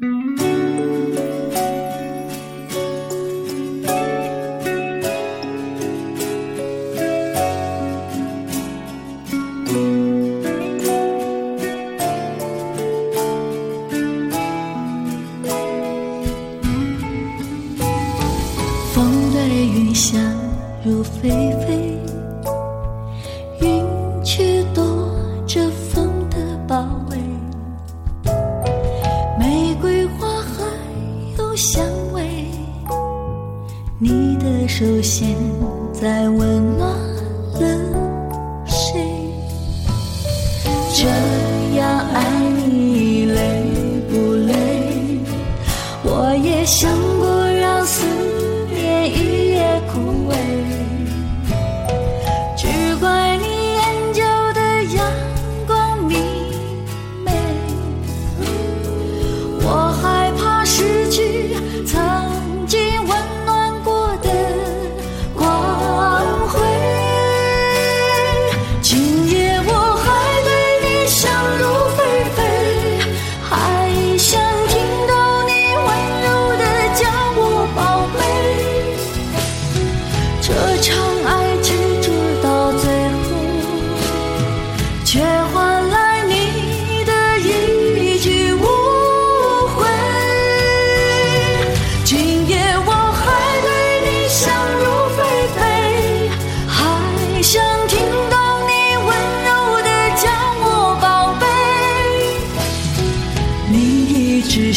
风对云想入非非，云却躲着。你的手现在温暖了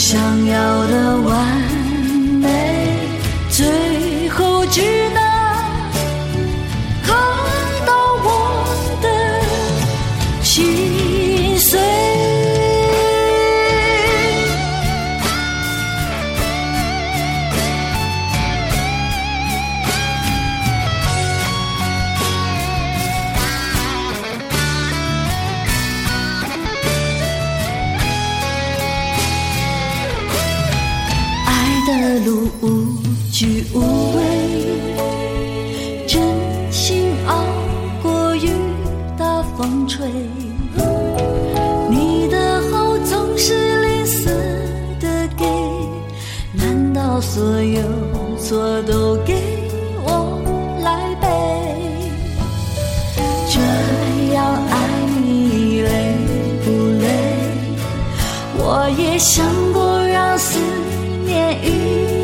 想要的完。路无惧无畏，真心熬过雨打风吹。你的好总是吝啬的给，难道所有错都给我来背？这样爱你累不累？我也想。You.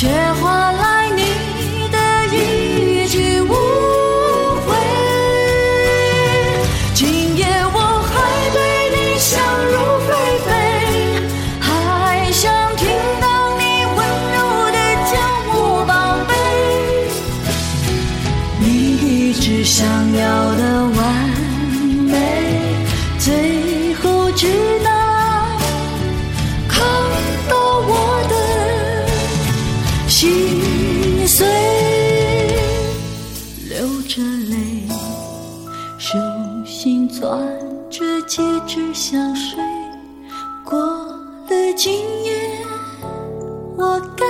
却。手心攥着戒指香水过了今夜我该